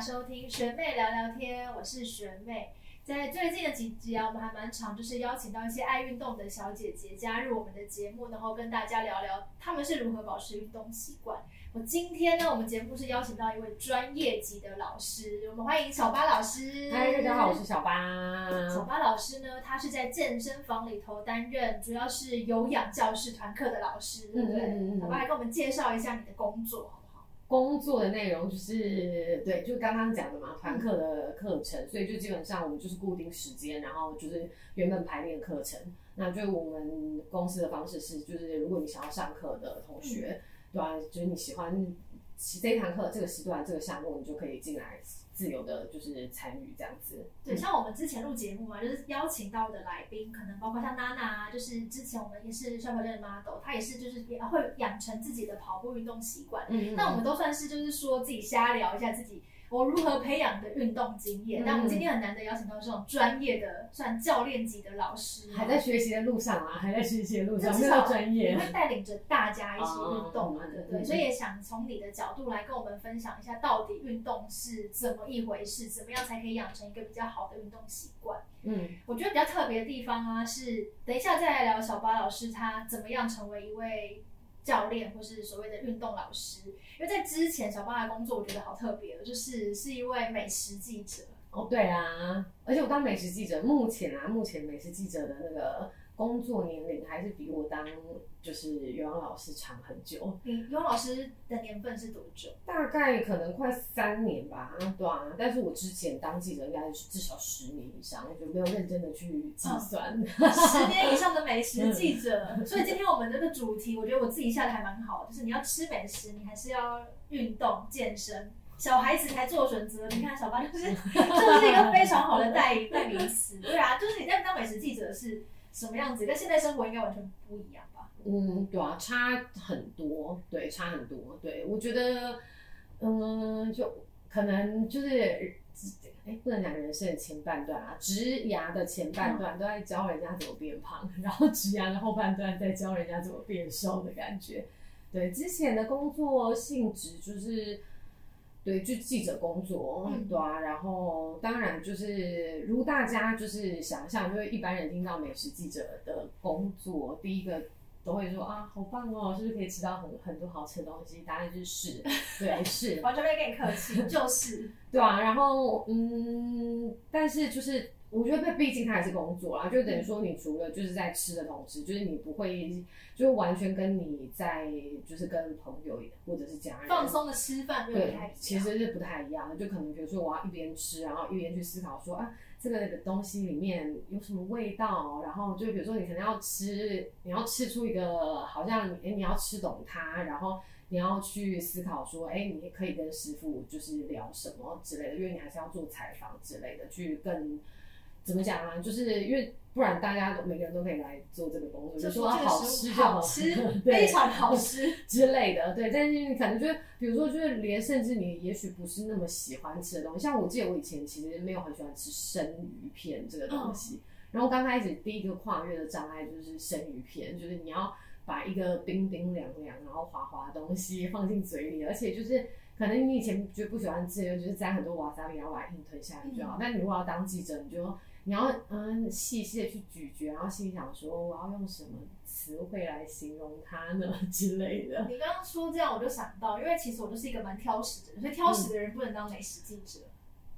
收听学妹聊聊天，我是学妹。在最近的几集啊，我们还蛮常就是邀请到一些爱运动的小姐姐加入我们的节目，然后跟大家聊聊她们是如何保持运动习惯。我今天呢，我们节目是邀请到一位专业级的老师，我们欢迎小巴老师。嗨，大家好，我是小巴。小巴老师呢，他是在健身房里头担任主要是有氧教室团课的老师，对不对？小巴来跟我们介绍一下你的工作。工作的内容就是对，就刚刚讲的嘛，团课的课程，所以就基本上我们就是固定时间，然后就是原本排练课程。那就我们公司的方式是，就是如果你想要上课的同学，对吧？就是你喜欢这堂课这个时段这个项目，你就可以进来。自由的，就是参与这样子。对，像我们之前录节目啊，就是邀请到的来宾，可能包括像娜娜，就是之前我们也是帅跑店的 model，她也是就是也会养成自己的跑步运动习惯。嗯，那我们都算是就是说自己瞎聊一下自己。我如何培养的运动经验？那我们今天很难得邀请到这种专业的，算教练级的老师，还在学习的路上啊，还在学习的路上，非常专业，会带领着大家一起运动嘛，对不对？所以也想从你的角度来跟我们分享一下，到底运动是怎么一回事？怎么样才可以养成一个比较好的运动习惯？嗯，我觉得比较特别的地方啊，是等一下再来聊小巴老师他怎么样成为一位。教练或是所谓的运动老师，因为在之前小巴的工作，我觉得好特别，就是是一位美食记者。哦，对啊，而且我当美食记者，目前啊，目前美食记者的那个。工作年龄还是比我当就是游泳老师长很久。你游泳老师的年份是多久？大概可能快三年吧，对啊。但是我之前当记者应该是至少十年以上，就没有认真的去计算。十年以上的美食记者，所以今天我们这个主题，我觉得我自己下的还蛮好，就是你要吃美食，你还是要运动健身。小孩子才做选择，你看小八就是，这是一个非常好的代代名词。对啊，就是你在当美食记者是。什么样子？跟现在生活应该完全不一样吧？嗯，对啊，差很多，对，差很多。对我觉得，嗯，就可能就是，哎，不能讲人生的前半段啊，植牙的前半段都在教人家怎么变胖，然后植牙的后半段在教人家怎么变瘦的感觉。对，之前的工作性质就是。对，就记者工作，对啊，然后当然就是如大家就是想象，就是一般人听到美食记者的工作，第一个都会说啊，好棒哦，是不是可以吃到很很多好吃的东西？答案就是是，对，是，完全没跟你客气，就是，对啊，然后嗯，但是就是。我觉得，毕竟它还是工作啦，就等于说，你除了就是在吃的同时，就是你不会，就完全跟你在就是跟朋友或者是家人放松的吃饭，对，其实是不太一样的。就可能比如说，我要一边吃，然后一边去思考说啊，这个东西里面有什么味道，然后就比如说，你可能要吃，你要吃出一个好像哎，你要吃懂它，然后你要去思考说，哎，你可以跟师傅就是聊什么之类的，因为你还是要做采访之类的，去更。怎么讲啊？就是因为不然，大家都每个人都可以来做这个工作，就说好吃就好吃，非常好吃 之类的。对，但是你可能就是，比如说，就是连甚至你也许不是那么喜欢吃的东西，像我记得我以前其实没有很喜欢吃生鱼片这个东西。然后刚开始第一个跨越的障碍就是生鱼片，就是你要把一个冰冰凉凉然后滑滑的东西放进嘴里，而且就是可能你以前就不喜欢吃，就是沾很多瓦萨里，然后把它硬吞下去就好。但你如果要当记者，你就你要嗯细细的去咀嚼，然后心里想说我要用什么词汇来形容它呢 之类的。你刚刚说这样，我就想到，因为其实我就是一个蛮挑食的人，所以挑食的人不能当美食记者。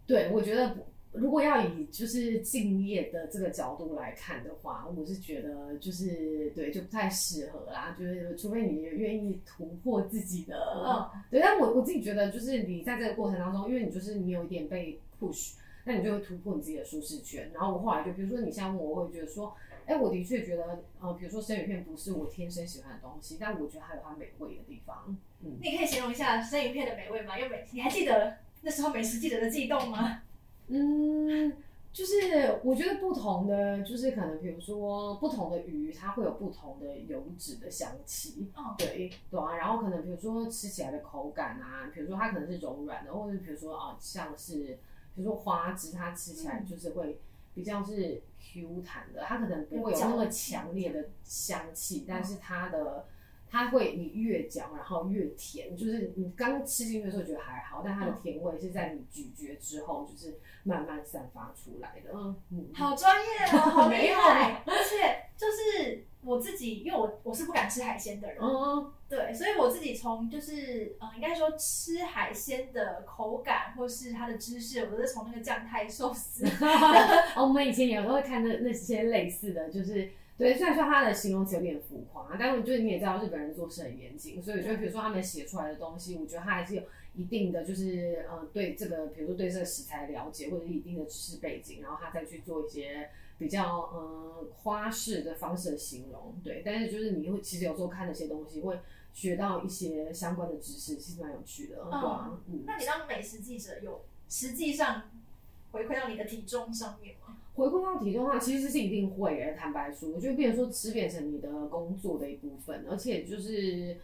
对，我觉得如果要以就是敬业的这个角度来看的话，我是觉得就是对就不太适合啦。就是除非你愿意突破自己的，嗯，对。但我我自己觉得，就是你在这个过程当中，因为你就是你有一点被 push。那你就会突破你自己的舒适圈，然后我后来就，比如说你现在问我，我会觉得说，哎，我的确觉得，呃，比如说生鱼片不是我天生喜欢的东西，但我觉得它有它美味的地方。嗯，你可以形容一下生鱼片的美味吗？又美，你还记得那时候美食记者的悸动吗？嗯，就是我觉得不同的，就是可能比如说不同的鱼，它会有不同的油脂的香气。哦，对，对啊，然后可能比如说吃起来的口感啊，比如说它可能是柔软的，或者比如说啊，像是。比如说花枝，它吃起来就是会比较是 Q 弹的，它可能不会有那么强烈的香气，但是它的它会你越嚼，然后越甜，就是你刚吃进去的时候觉得还好，但它的甜味是在你咀嚼之后，就是慢慢散发出来的。嗯嗯，好专业哦，好 厉害！而且就是我自己，因为我我是不敢吃海鲜的人，嗯，对，所以我自己从就是嗯，应该说吃海鲜的口感或是它的知识，我都是从那个酱太寿司。我们以前有时候会看那那些类似的就是。对，虽然说它的形容词有点浮夸，但是就是你也知道日本人做事很严谨，所以就比如说他们写出来的东西，我觉得他还是有一定的就是呃对这个，比如说对这个食材了解或者一定的知识背景，然后他再去做一些比较嗯花式的方式的形容。对，但是就是你会其实有时候看那些东西会学到一些相关的知识，其实蛮有趣的。嗯，那你当美食记者有实际上回馈到你的体重上面吗？回归到体重的话，其实是一定会诶。坦白说，我觉得变成说吃变成你的工作的一部分，而且就是，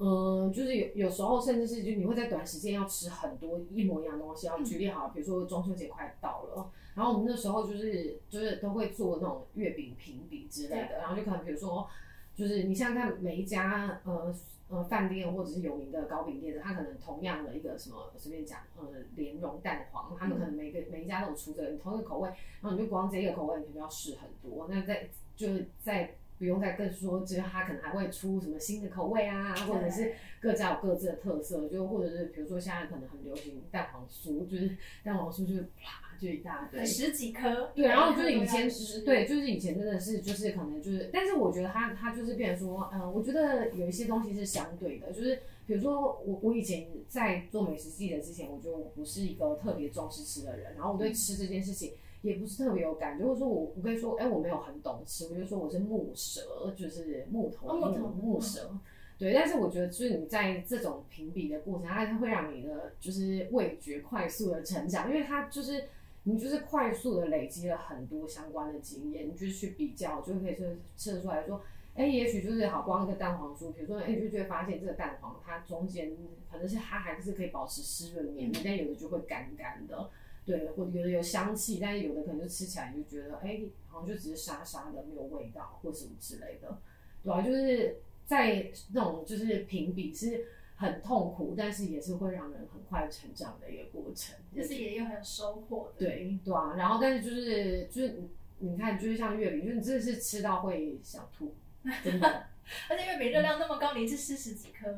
嗯，就是有有时候甚至是就你会在短时间要吃很多一模一样的东西。要举例好，比如说中秋节快到了，然后我们那时候就是就是都会做那种月饼评比之类的，然后就可能比如说，就是你想想看每一家呃。呃，饭店或者是有名的糕饼店的，他可能同样的一个什么，随便讲，呃，莲蓉蛋黄，他们可能每个每一家都有出这个同一个口味，然后你就光这一个口味，你就要试很多。那在就是再不用再更说，就是它可能还会出什么新的口味啊，或者是各家有各自的特色，就或者是比如说现在可能很流行蛋黄酥，就是蛋黄酥就是啪。就一大堆，十几颗。对，然后就是以前，对，就是以前真的是，就是可能就是，但是我觉得它它就是变成说，嗯，我觉得有一些东西是相对的，就是比如说我我以前在做美食记者之前，我觉得我不是一个特别重视吃的人，然后我对吃这件事情也不是特别有感觉，或者说我我可以说，哎，我没有很懂吃，我就说我是木蛇，就是木头木木蛇，对，但是我觉得就是你在这种评比的过程，它会让你的就是味觉快速的成长，因为它就是。你就是快速的累积了很多相关的经验，你就是去比较，就可以测测出来说，哎，也许就是好光一个蛋黄酥，比如说，哎，就就会发现这个蛋黄它中间可能是它还是可以保持湿润绵密，但有的就会干干的，对，或者有的有香气，但是有的可能就吃起来你就觉得，哎，好像就只是沙沙的，没有味道或什么之类的，对吧？就是在那种就是评比是。很痛苦，但是也是会让人很快成长的一个过程，就是也有很有收获的。对对啊，然后但是就是就是你看，就是像月饼，就是你真的是吃到会想吐，真的。而且月饼热量那么高，你一次吃十几颗，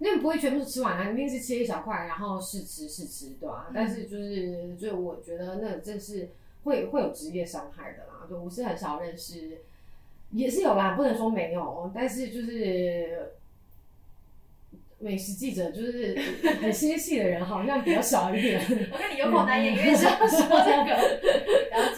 那不会全部吃完啊，一定是切一小块，然后试吃试吃，对吧？但是就是就我觉得那真是会会有职业伤害的啦，就我是很少认识，也是有啦，不能说没有，但是就是。美食记者就是 很心细的人，好像比较少一点。我跟你有口难言，因为 是要说这个了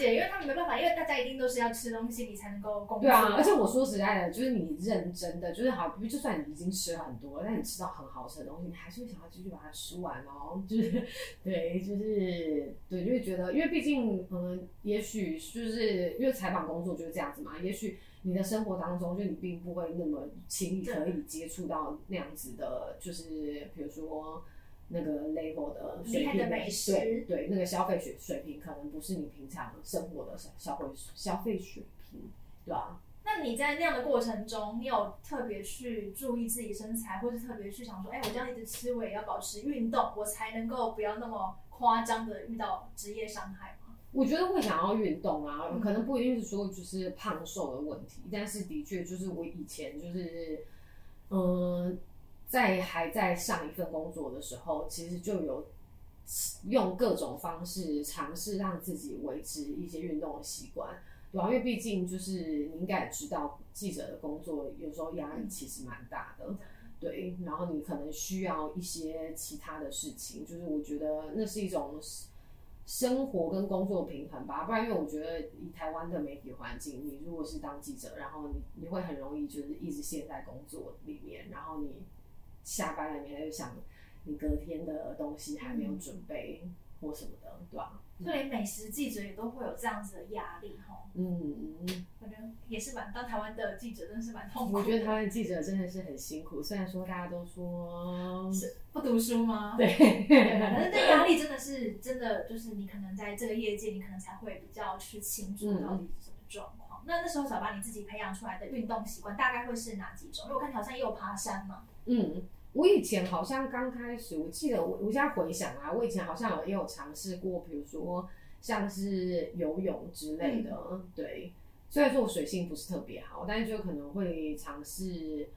解，因为他们没办法，因为大家一定都是要吃东西，你才能够工作。对啊，而且我说实在的，就是你认真的，就是好，就算你已经吃了很多，但你吃到很好吃的东西，你还是会想要继续把它吃完哦。就是对，就是对，就会觉得，因为毕竟，嗯，也许就是因为采访工作就是这样子嘛，也许。你的生活当中，就你并不会那么轻易可以接触到那样子的，就是比如说那个 level 的水平，对对，那个消费水水平可能不是你平常生活的消费消费水平，对吧？那你在那样的过程中，你有特别去注意自己身材，或是特别去想说，哎，我这样一直吃，我也要保持运动，我才能够不要那么夸张的遇到职业伤害。我觉得会想要运动啊，可能不一定是说就是胖瘦的问题，但是的确就是我以前就是，嗯，在还在上一份工作的时候，其实就有用各种方式尝试让自己维持一些运动的习惯，对吧？因为毕竟就是你应该也知道，记者的工作有时候压力其实蛮大的，对，然后你可能需要一些其他的事情，就是我觉得那是一种。生活跟工作平衡吧，不然因为我觉得以台湾的媒体环境，你如果是当记者，然后你你会很容易就是一直陷在工作里面，然后你下班了你还会想你隔天的东西还没有准备或什么的，对吧？所以美食记者也都会有这样子的压力，哈。嗯，我觉得也是蛮当台湾的记者真的是蛮痛苦。我觉得台湾记者真的是很辛苦，虽然说大家都说是不读书吗？对，但是这压力真的是真的，就是你可能在这个业界，你可能才会比较去清楚到底是什么状况。好，那那时候小巴你自己培养出来的运动习惯大概会是哪几种？因为我看你好像也有爬山嘛。嗯，我以前好像刚开始，我记得我我现在回想啊，我以前好像有也有尝试过，比如说像是游泳之类的。对，虽然说我水性不是特别好，但是就可能会尝试。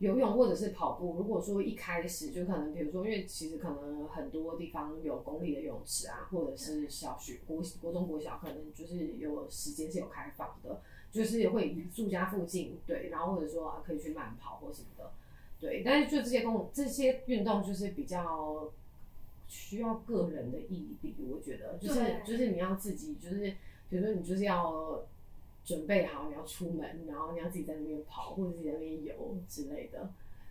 游泳或者是跑步，如果说一开始就可能，比如说，因为其实可能很多地方有公立的泳池啊，或者是小学、国国中、国小，可能就是有时间是有开放的，就是会住家附近，对，然后或者说啊可以去慢跑或什么的，对。但是就这些公这些运动就是比较需要个人的毅力，我觉得就是就是你要自己就是，比如说你就是要。准备好你要出门，然后你要自己在那边跑或者自己在那边游之类的，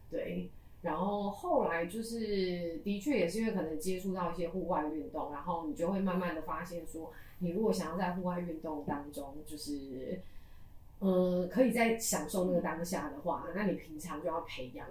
对。然后后来就是的确也是因为可能接触到一些户外运动，然后你就会慢慢的发现说，你如果想要在户外运动当中，就是，嗯，可以在享受那个当下的话，那你平常就要培养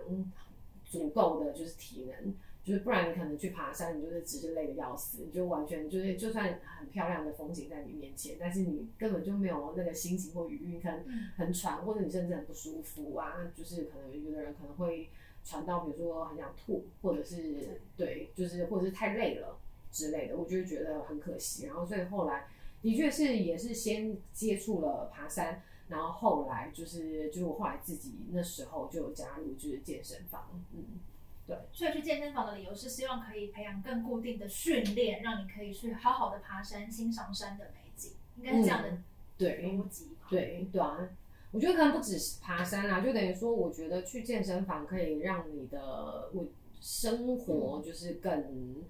足够的就是体能。就是不然，你可能去爬山，你就是只是累的要死，你就完全就是，就算很漂亮的风景在你面前，但是你根本就没有那个心情或余裕，可能 很喘，或者你甚至很不舒服啊。就是可能有的人可能会喘到，比如说很想吐，或者是对，就是或者是太累了之类的，我就觉得很可惜。然后所以后来的确是也是先接触了爬山，然后后来就是就是我后来自己那时候就加入就是健身房，嗯。对，所以去健身房的理由是希望可以培养更固定的训练，让你可以去好好的爬山，欣赏山的美景，应该是这样的逻辑。对对啊，我觉得可能不止爬山啊，就等于说，我觉得去健身房可以让你的我生活就是更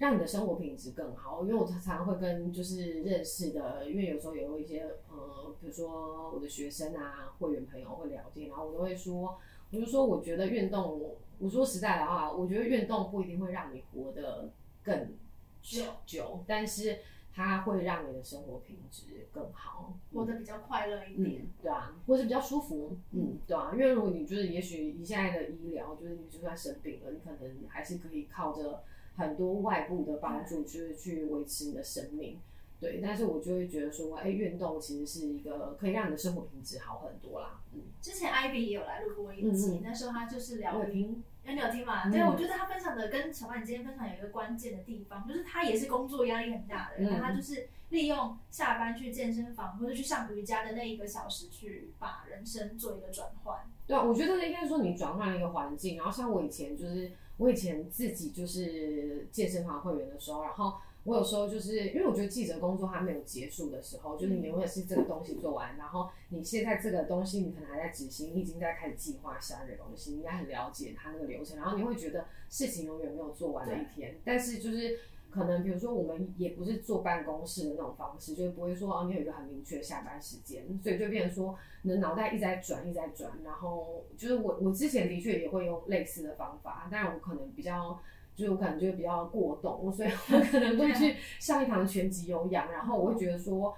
让你的生活品质更好。因为我常常会跟就是认识的，因为有时候也有一些呃，比如说我的学生啊、会员朋友会聊天，然后我都会说，我就说我觉得运动。我说实在的话，我觉得运动不一定会让你活得更久久，但是它会让你的生活品质更好，活得比较快乐一点，对啊，或是比较舒服，嗯，对啊，因为如果你就是也许你现在的医疗，就是你就算生病了，你可能还是可以靠着很多外部的帮助，就是去维持你的生命。对，但是我就会觉得说，哎，运动其实是一个可以让你的生活品质好很多啦。嗯，之前 Ivy 也有来录过一集，那时候他就是聊听，哎，你有听吗？对，我觉得他分享的跟小曼你今天分享有一个关键的地方，就是他也是工作压力很大的人，他就是利用下班去健身房或者去上瑜伽的那一个小时，去把人生做一个转换。对啊，我觉得应该说你转换了一个环境，然后像我以前就是我以前自己就是健身房会员的时候，然后。我有时候就是因为我觉得记者工作还没有结束的时候，就是你永远是这个东西做完，然后你现在这个东西你可能还在执行，你已经在开始计划下一个东西，你应该很了解它那个流程，然后你会觉得事情永远没有做完的一天。但是就是可能比如说我们也不是坐办公室的那种方式，就是不会说哦你有一个很明确的下班时间，所以就变成说你的脑袋一直在转，一直在转。然后就是我我之前的确也会用类似的方法，但是我可能比较。就是我可能就比较过动，所以我可能会去上一堂全集有氧，然后我会觉得说，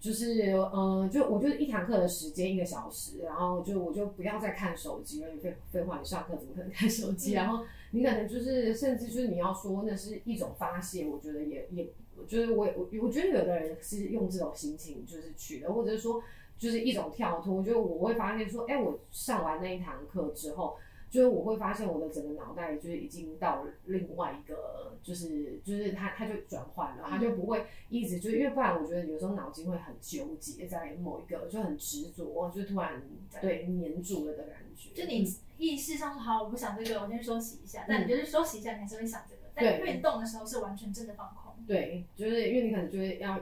就是嗯，就我就是一堂课的时间一个小时，然后就我就不要再看手机了。废废话，你上课怎么可能看手机？然后你可能就是甚至就是你要说那是一种发泄，我觉得也也，就是我我我觉得有的人是用这种心情就是去的，或者是说就是一种跳脱。就我会发现说，哎，我上完那一堂课之后。就是我会发现我的整个脑袋就是已经到另外一个，就是就是它它就转换了，它就不会一直就因为不然我觉得有时候脑筋会很纠结在某一个就很执着，就突然对黏住了的感觉。就你意识上说好我不想这个，我先休息一下，但你就是休息一下你还是会想这个，但运动的时候是完全真的放空。对，就是因为你可能就是要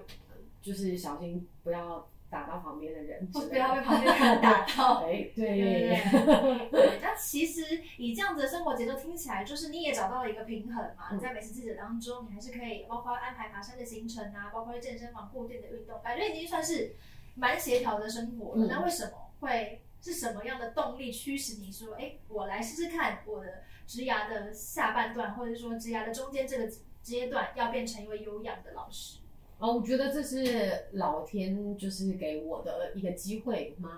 就是小心不要。打到旁边的人，不要被旁边的人打到。哎，对对对。那其实以这样子的生活节奏听起来，就是你也找到了一个平衡嘛。你在每次记者当中，你还是可以包括安排爬山的行程啊，包括健身房固定的运动，感觉已经算是蛮协调的生活了。那为什么会是什么样的动力驱使你说，哎，我来试试看我的职涯的下半段，或者说职涯的中间这个阶段，要变成一位有氧的老师？哦，我觉得这是老天就是给我的一个机会吗？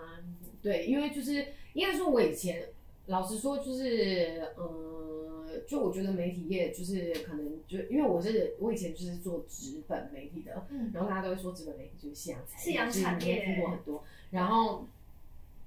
对，因为就是应该说，我以前老实说，就是嗯，就我觉得媒体业就是可能就因为我是我以前就是做纸本媒体的，嗯，然后大家都会说纸本媒体就是夕阳产业，夕阳产业听过很多，然后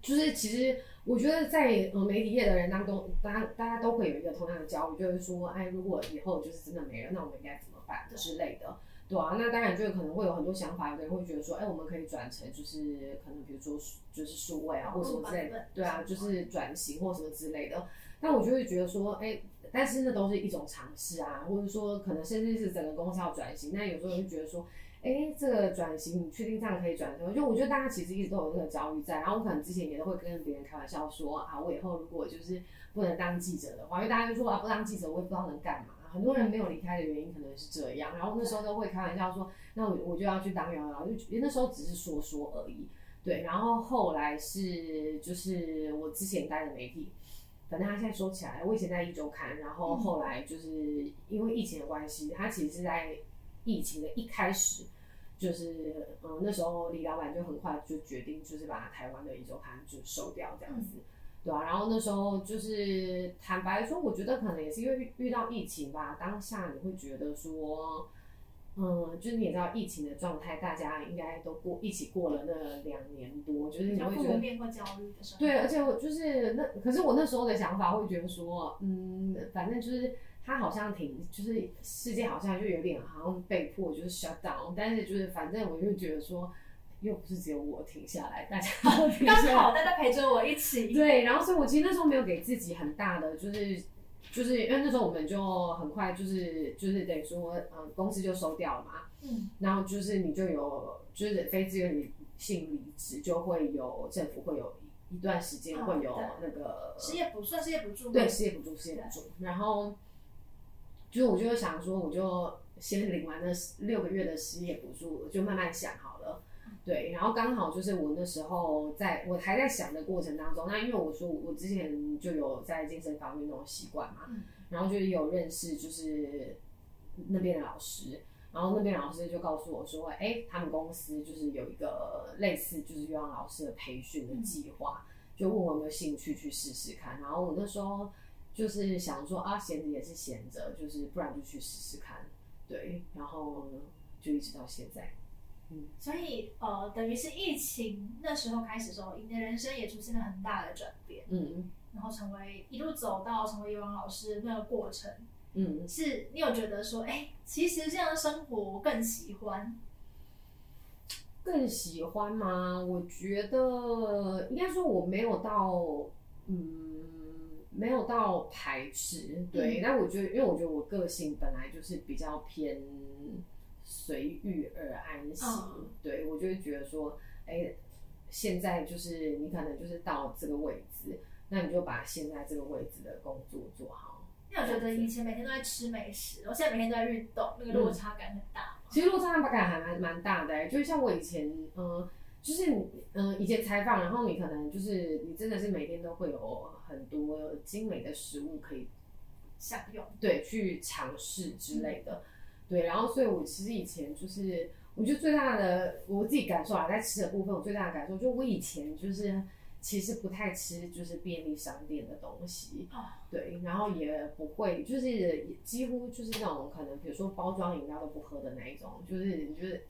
就是其实我觉得在呃媒体业的人当中，大家大家都会有一个同样的焦虑，就是说，哎，如果以后就是真的没了，那我们应该怎么办之类的。对啊，那当然就可能会有很多想法，有的人会觉得说，哎，我们可以转成就是可能比如说就是数位啊，或什么之类的，对啊，就是转型或什么之类的。那我就会觉得说，哎，但是那都是一种尝试啊，或者说可能甚至是整个公司要转型。那有时候就觉得说，哎，这个转型你确定这样可以转型？就我觉得大家其实一直都有这个焦虑在。然后我可能之前也都会跟别人开玩笑说，啊，我以后如果就是不能当记者的话，因为大家就说啊，不当记者我也不知道能干嘛。很多人没有离开的原因可能是这样，然后那时候都会开玩笑说，那我我就要去当摇摇，就那时候只是说说而已，对。然后后来是就是我之前待的媒体，反正他现在说起来，我以前在一周刊，然后后来就是因为疫情的关系，他其实是在疫情的一开始，就是嗯那时候李老板就很快就决定就是把台湾的一周刊就收掉这样子。对啊，然后那时候就是坦白说，我觉得可能也是因为遇遇到疫情吧，当下你会觉得说，嗯，就是你知道疫情的状态，大家应该都过一起过了那两年多，就是你会觉得会焦虑的时候。对，而且我就是那，可是我那时候的想法会觉得说，嗯，反正就是他好像挺，就是世界好像就有点好像被迫就是 shut down，但是就是反正我就觉得说。又不是只有我停下来，大家 刚好大家陪着我一起。对，然后所以我其实那时候没有给自己很大的，就是就是因为那时候我们就很快就是就是等于说，嗯，公司就收掉了嘛。嗯。然后就是你就有就是非自愿性离职，就会有政府会有一段时间会有那个失业补算失业补助。对，失业补助，失业补助。然后就是我就想说，我就先领完那六个月的失业补助，就慢慢想好了。对，然后刚好就是我那时候在我还在想的过程当中，那因为我说我之前就有在健身房运动习惯嘛，然后就有认识就是那边的老师，然后那边老师就告诉我说，哎，他们公司就是有一个类似就是游泳老师的培训的计划，就问我有没有兴趣去试试看。然后我那时候就是想说啊，闲着也是闲着，就是不然就去试试看。对，然后就一直到现在。所以，呃，等于是疫情那时候开始的时候，你的人生也出现了很大的转变。嗯，然后成为一路走到成为游泳老师那个过程，嗯，是你有觉得说，哎，其实这样的生活我更喜欢，更喜欢吗？我觉得应该说我没有到，嗯，没有到排斥。对，那我觉得，因为我觉得我个性本来就是比较偏。随遇而安行，对我就会觉得说，哎，现在就是你可能就是到这个位置，那你就把现在这个位置的工作做好。因为我觉得以前每天都在吃美食，我现在每天都在运动，那个落差感很大。其实落差感还蛮蛮大的，就像我以前，嗯，就是嗯，以前采访，然后你可能就是你真的是每天都会有很多精美的食物可以享用，对，去尝试之类的。对，然后所以，我其实以前就是，我觉得最大的我自己感受啊，在吃的部分，我最大的感受就我以前就是其实不太吃就是便利商店的东西，对，然后也不会就是几乎就是那种可能比如说包装饮料都不喝的那一种，就是就是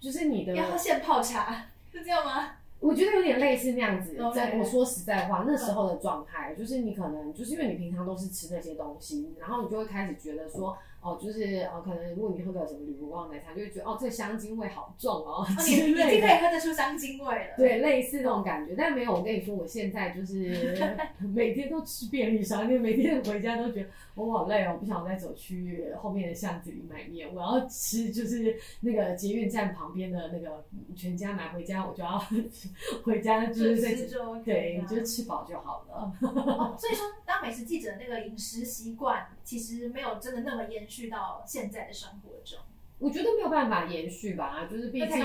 就是你的要现泡茶 是这样吗？我觉得有点类似那样子。在我说实在话，那时候的状态就是你可能就是因为你平常都是吃那些东西，然后你就会开始觉得说。哦，就是哦，可能如果你喝个什么铝箔包奶茶，就会觉得哦，这香精味好重哦，你已经可以喝得出香精味了。对，类似那种感觉，但没有。我跟你说，我现在就是 每天都吃便利商店，每天回家都觉得我好累哦，我不想再走去后面的巷子里买面，我要吃就是那个捷运站旁边的那个全家买回家，我就要 回家就是对，就是吃饱就好了。所以说，当美食记者那个饮食习惯其实没有真的那么严。去到现在的生活中，我觉得没有办法延续吧，就是毕竟对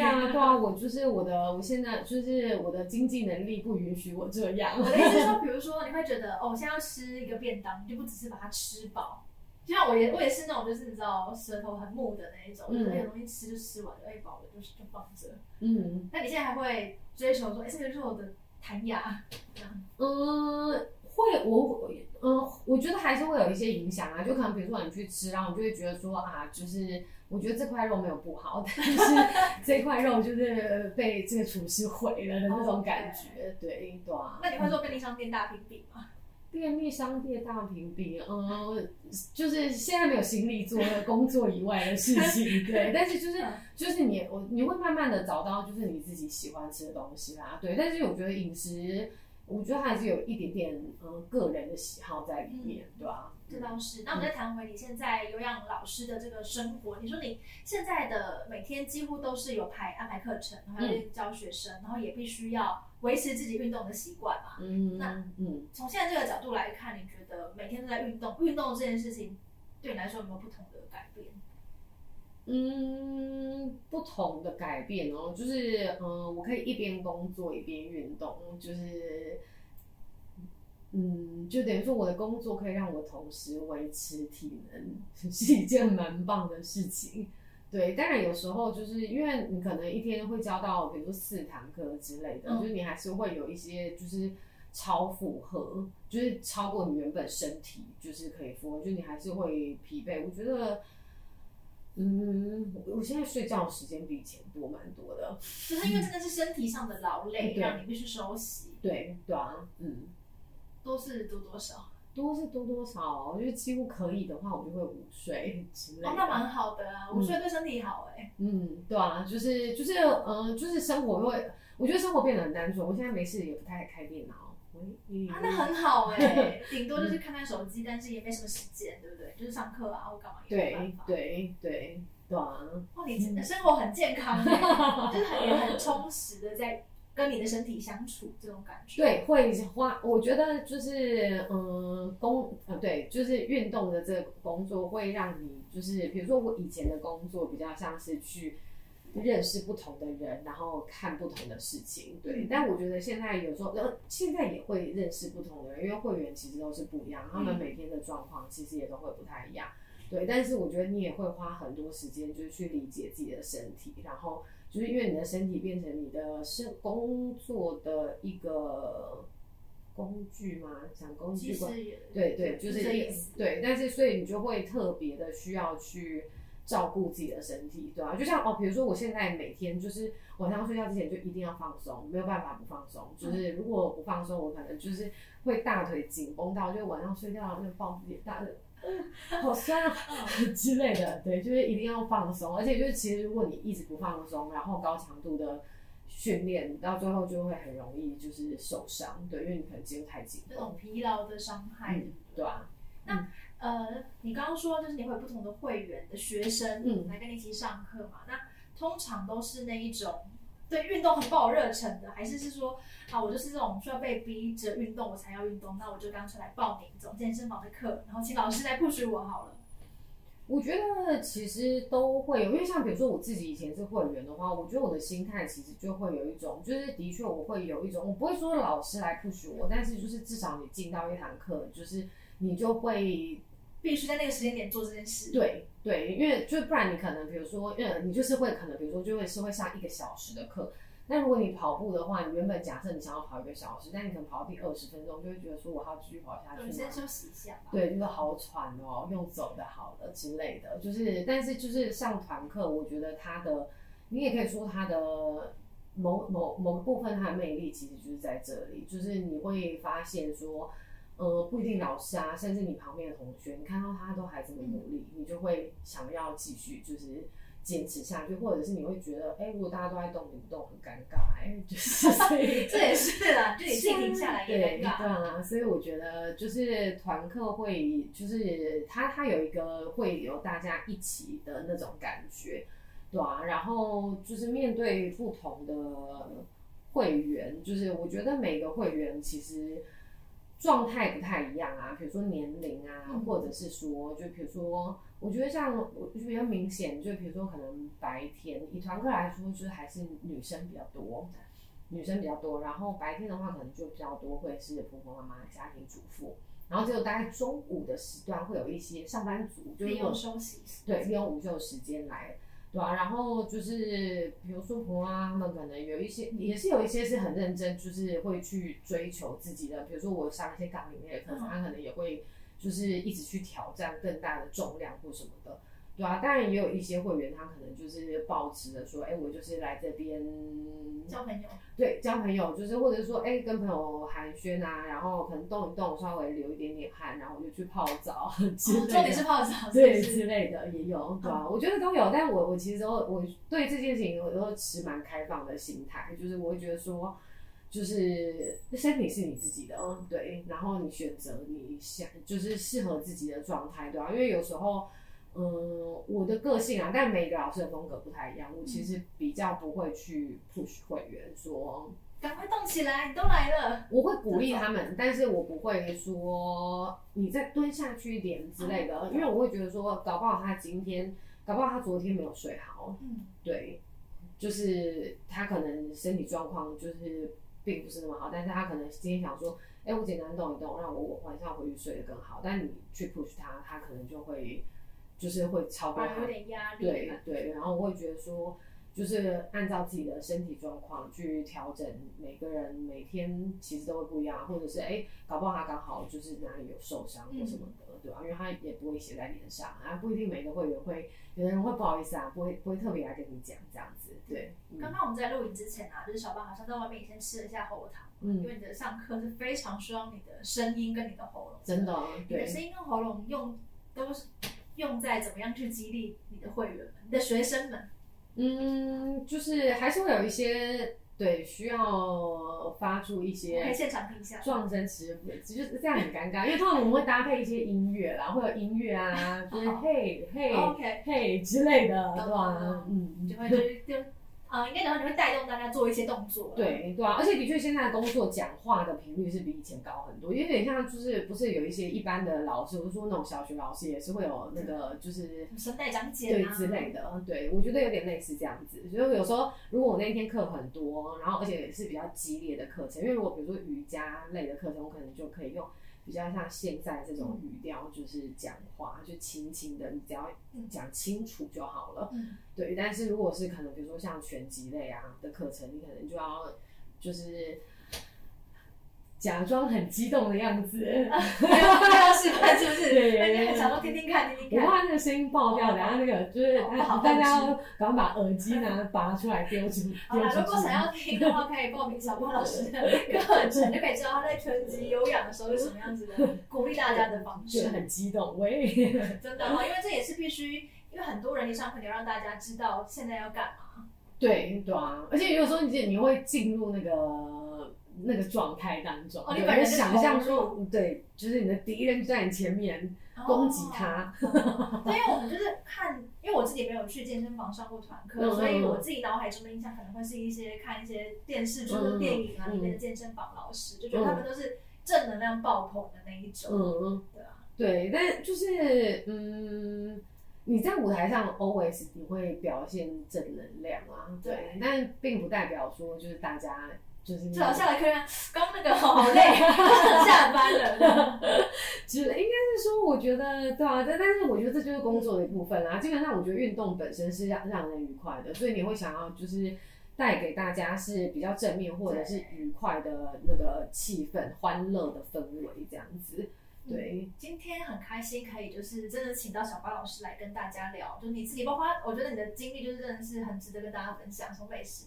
啊，对啊，我就是我的，我现在就是我的经济能力不允许我这样。我的意思说，比如说你会觉得哦，我现在要吃一个便当，就不只是把它吃饱。就像我也我也是那种，就是你知道舌头很木的那一种，有些东西吃就吃完了，哎饱了就是就放着。嗯，那你现在还会追求说，哎这个肉的弹牙这样？嗯，会我嗯，我觉得还是会有一些影响啊，就可能比如说你去吃，然后你就会觉得说啊，就是我觉得这块肉没有不好，但是这块肉就是被这个厨师毁了的那种感觉，对对啊。那你会做便利商店大评比吗？便利商店大评比，嗯，就是现在没有心力做工作以外的事情，对，但是就是就是你我你会慢慢的找到就是你自己喜欢吃的东西啦，对，但是我觉得饮食。我觉得还是有一点点嗯个人的喜好在里面，对吧？这倒是。那我们再谈回你现在有氧老师的这个生活，你说你现在的每天几乎都是有排安排课程，然后教学生，然后也必须要维持自己运动的习惯嘛。嗯那嗯，从现在这个角度来看，你觉得每天都在运动，运动这件事情对你来说有没有不同的改变？嗯，不同的改变哦，就是嗯，我可以一边工作一边运动，就是嗯，就等于说我的工作可以让我同时维持体能，是一件蛮棒的事情。对，当然有时候就是因为你可能一天会教到，比如说四堂课之类的，就是你还是会有一些就是超负荷，就是超过你原本身体就是可以负荷，就你还是会疲惫。我觉得。嗯，我现在睡觉时间比以前多蛮多的，就是因为真的是身体上的劳累，让你必须休息。对对啊，嗯，多是多多少？多是多多少？我觉得几乎可以的话，我就会午睡之类的。哦，那蛮好的啊，午睡对身体好哎。嗯，对啊，就是就是嗯，就是生活会，我觉得生活变得很单纯。我现在没事也不太开电脑。啊，那很好哎，顶多就是看看手机，但是也没什么时间，对不对？就是上课啊或干嘛也没办法。对对对，啊。哇，你生活很健康，就是很也很充实的在跟你的身体相处，这种感觉。对，会花，我觉得就是嗯，工呃对，就是运动的这个工作会让你就是，比如说我以前的工作比较像是去。认识不同的人，然后看不同的事情，对。但我觉得现在有时候，呃，现在也会认识不同的人，因为会员其实都是不一样，他们每天的状况其实也都会不太一样，对。但是我觉得你也会花很多时间，就是去理解自己的身体，然后就是因为你的身体变成你的生工作的一个工具嘛，讲工具吧，对对，就是对。但是所以你就会特别的需要去。照顾自己的身体，对吧？就像哦，比如说我现在每天就是晚上睡觉之前就一定要放松，没有办法不放松。就是如果不放松，我可能就是会大腿紧绷到，就晚上睡觉那个抱自己大腿，好酸啊之类的。对，就是一定要放松。而且就是其实如果你一直不放松，然后高强度的训练，到最后就会很容易就是受伤。对，因为你可能肌肉太紧，这种疲劳的伤害，对啊？那。呃，你刚刚说就是你会有不同的会员的学生来跟你一起上课嘛？那通常都是那一种对运动很抱热忱的，还是是说啊，我就是这种需要被逼着运动我才要运动，那我就干脆来报名这种健身房的课，然后请老师来 push 我好了。我觉得其实都会有，因为像比如说我自己以前是会员的话，我觉得我的心态其实就会有一种，就是的确我会有一种，我不会说老师来 push 我，但是就是至少你进到一堂课，就是你就会。必须在那个时间点做这件事。对对，因为就不然你可能比如说，嗯，你就是会可能比如说就会是会上一个小时的课。那如果你跑步的话，你原本假设你想要跑一个小时，但你可能跑到第二十分钟，就会觉得说我还要继续跑下去。先休息一下。对，就是好喘哦，用走的好了之类的。就是，但是就是上团课，我觉得它的，你也可以说它的某某某个部分它的魅力其实就是在这里，就是你会发现说。呃，不一定老师啊，甚至你旁边的同学，你看到他都还这么努力，你就会想要继续就是坚持下去，或者是你会觉得，哎，如果大家都在动，你不动很尴尬，哎，就是 这也是啦，就你自己停下来也尴尬。对啊，所以我觉得就是团课会，就是他他有一个会有大家一起的那种感觉，对啊，然后就是面对不同的会员，就是我觉得每个会员其实。状态不太一样啊，比如说年龄啊，或者是说，就比如说，我觉得像我就比较明显，就比如说可能白天以团课来说，就是还是女生比较多，女生比较多，然后白天的话可能就比较多会是婆婆妈妈、家庭主妇，然后只有大概中午的时段会有一些上班族，就利用休息，对，利用午休时间来对啊？然后就是比如说婆啊，他们可能有一些也是有一些是很认真，就是会去追求自己的，比如说我上一些岗里面的课程，他可能也会就是一直去挑战更大的重量或什么的。对啊，当然也有一些会员，他可能就是保持着说，哎，我就是来这边交朋友，对，交朋友，就是或者说，哎，跟朋友寒暄啊，然后可能动一动，稍微流一点点汗，然后我就去泡澡，重点是泡澡，对之类的也有，对啊，我觉得都有，但我我其实都我对这件事情我都持蛮开放的心态，就是我会觉得说，就是身体是你自己的，对，然后你选择你想就是适合自己的状态，对啊，因为有时候。嗯，我的个性啊，但每个老师的风格不太一样。我其实比较不会去 push 会员说，赶快动起来，你都来了。我会鼓励他们，但是我不会说你再蹲下去一点之类的，因为我会觉得说，搞不好他今天，搞不好他昨天没有睡好。嗯，对，就是他可能身体状况就是并不是那么好，但是他可能今天想说，哎，我简单动一动，让我晚上回去睡得更好。但你去 push 他，他可能就会。就是会超过有点压力，对对，然后我会觉得说，就是按照自己的身体状况去调整，每个人每天其实都会不一样，或者是哎，搞不好他刚好就是哪里有受伤或什么的，对吧？因为他也不会写在脸上啊，不一定每个会员会，有的人会不好意思啊，不会不会特别来跟你讲这样子，对。刚刚我们在录影之前啊，就是小八好像在外面先吃了一下喉糖，嗯，因为你的上课是非常需要你的声音跟你的喉咙，真的，你的声音跟喉咙用都是。用在怎么样去激励你的会员们、你的学生们？嗯，就是还是会有一些对需要发出一些现场听一下撞声词，其实这样很尴尬，因为通常我们会搭配一些音乐啦，会有音乐啊，就是嘿嘿嘿之类的，对吧？嗯，就会就就。啊，应该讲你会带动大家做一些动作。对对啊，而且的确现在工作讲话的频率是比以前高很多，有点像就是不是有一些一般的老师，我说那种小学老师也是会有那个就是声带讲解对之类的。对，我觉得有点类似这样子。所以有时候如果我那天课很多，然后而且也是比较激烈的课程，因为如果比如说瑜伽类的课程，我可能就可以用。比较像现在这种语调，就是讲话就轻轻的，你只要讲清楚就好了。对，但是如果是可能，比如说像拳击类啊的课程，你可能就要就是。假装很激动的样子，要示范是不是？对，想说听听看，听听看。我怕那个声音爆掉，等下那个就是大家赶快把耳机拿拔出来丢出。好了，如果想要听的话，可以报名小波老师的课程，就可以知道他在拳击有氧的时候是什么样子的，鼓励大家的方式。很激动，喂，真的哈，因为这也是必须，因为很多人一上课你要让大家知道现在要干嘛。对对啊，而且有时候你你会进入那个。那个状态当中，你本人想象说，对，就是你的敌人就在你前面攻击他。对，因为我们就是看，因为我自己没有去健身房上过团课，所以我自己脑海中的印象可能会是一些看一些电视剧、电影啊里面的健身房老师，就觉得他们都是正能量爆棚的那一种。嗯，对啊，对，但就是嗯，你在舞台上 always 你会表现正能量啊，对，但并不代表说就是大家。就是好下来客人 刚那个好累，下班了。其实应该是说，我觉得对啊，但但是我觉得这就是工作的一部分啦。基本上，我觉得运动本身是让让人愉快的，所以你会想要就是带给大家是比较正面或者是愉快的那个气氛、欢乐的氛围这样子。对，今天很开心可以就是真的请到小巴老师来跟大家聊，就是你自己，包括我觉得你的经历就是真的是很值得跟大家分享，从美食。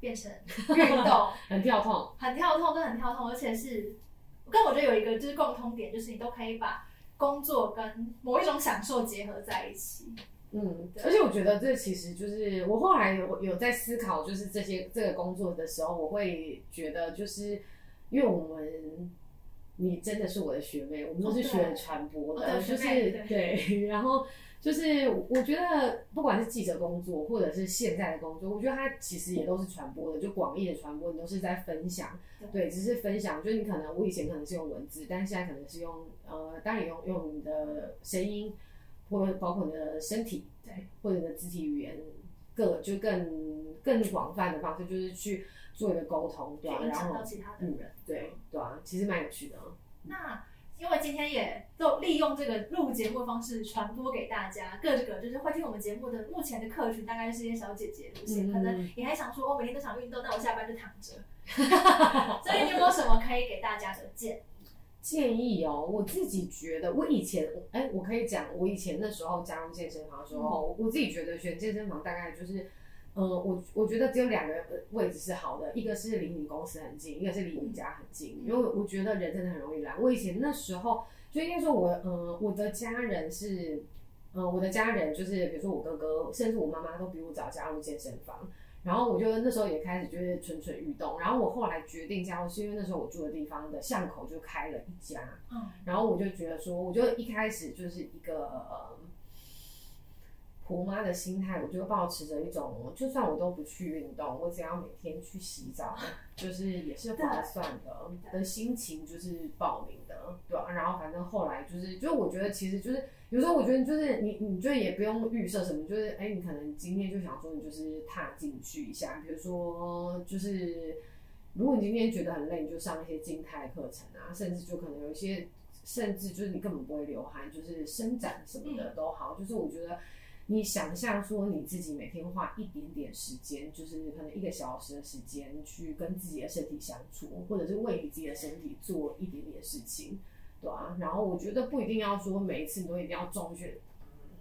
变成运动，很跳痛，很跳痛，真的很跳痛，而且是，跟我觉得有一个就是共通点，就是你都可以把工作跟某一种享受结合在一起。嗯，而且我觉得这其实就是我后来有有在思考，就是这些这个工作的时候，我会觉得就是因为我们你真的是我的学妹，我们都是学传播的，就是对，然后。就是我觉得，不管是记者工作，或者是现在的工作，我觉得它其实也都是传播的，就广义的传播，你都是在分享。对，只是分享。就是你可能我以前可能是用文字，但是现在可能是用呃，当然用用你的声音，或包括你的身体，对，或者你的肢体语言，各就更更广泛的方式，就是去做一个沟通，对，然后到其他的人，对，对啊，其实蛮有趣的。那。因为今天也都利用这个录节目的方式传播给大家，各个就是会听我们节目的目前的客群大概是一些小姐姐路线，可能你还想说我每天都想运动，那我下班就躺着。所以你有没有什么可以给大家的建建议哦？我自己觉得，我以前哎，我可以讲，我以前那时候加入健身房的时候，我自己觉得选健身房大概就是。嗯，我我觉得只有两个位置是好的，一个是离你公司很近，一个是离你家很近。因为我觉得人真的很容易懒。我以前那时候就应该说，我嗯，我的家人是，嗯，我的家人就是比如说我哥哥，甚至我妈妈都比我早加入健身房。然后我就那时候也开始就是蠢蠢欲动。然后我后来决定加入，是因为那时候我住的地方的巷口就开了一家。嗯。然后我就觉得说，我就一开始就是一个。婆妈的心态，我就保持着一种，就算我都不去运动，我只要每天去洗澡，就是也是划算的的心情，就是报名的，对吧？然后反正后来就是，就我觉得其实就是有时候我觉得就是你，你就也不用预设什么，就是哎，你可能今天就想说你就是踏进去一下，比如说就是如果你今天觉得很累，你就上一些静态课程啊，甚至就可能有一些，甚至就是你根本不会流汗，就是伸展什么的都好，就是我觉得。你想象说你自己每天花一点点时间，就是可能一个小时的时间，去跟自己的身体相处，或者是为你自己的身体做一点点事情，对啊？然后我觉得不一定要说每一次你都一定要重训，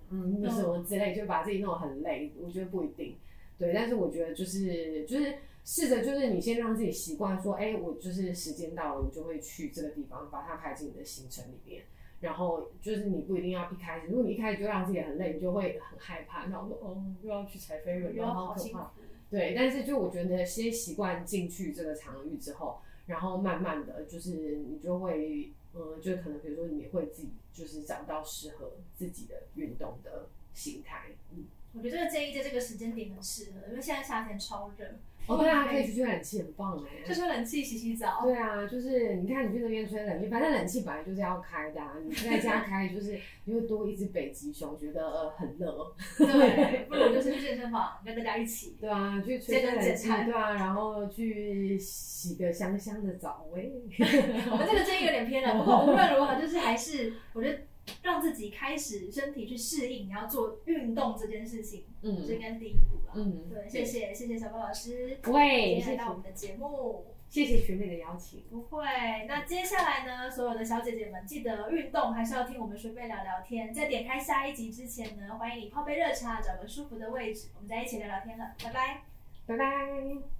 嗯，什么之类，就把自己弄得很累。我觉得不一定，对。但是我觉得就是就是试着就是你先让自己习惯说，哎，我就是时间到了，我就会去这个地方，把它排进你的行程里面。然后就是你不一定要一开始，如果你一开始就让自己很累，你就会很害怕。然后说哦，又要去踩飞轮，然后好可怕。对，但是就我觉得先习惯进去这个场域之后，然后慢慢的就是你就会，嗯，就可能比如说你会自己就是找到适合自己的运动的形态。嗯，我觉得这个建议在这个时间点很适合，因为现在夏天超热。哦，对啊，可以去吹冷气，很棒哎！吹吹冷气，洗洗澡。对啊，就是你看，你去那边吹冷气，反正冷气本来就是要开的，啊你在家开就是你会多一只北极熊，觉得呃很热。对，不如就是去健身房跟大家一起。对啊，去吹吹冷气，对啊，然后去洗个香香的澡，喂。我们这个建议有点偏了，不过无论如何，就是还是我觉得。让自己开始身体去适应，你要做运动这件事情，嗯，这应该是第一步了。嗯，对，谢谢谢谢小波老师，喂，来到我们的节目，谢谢学妹的邀请，不会。那接下来呢，所有的小姐姐们，记得运动还是要听我们学妹聊聊天。在点开下一集之前呢，欢迎你泡杯热茶，找个舒服的位置，我们再一起聊聊天了，拜拜，拜拜。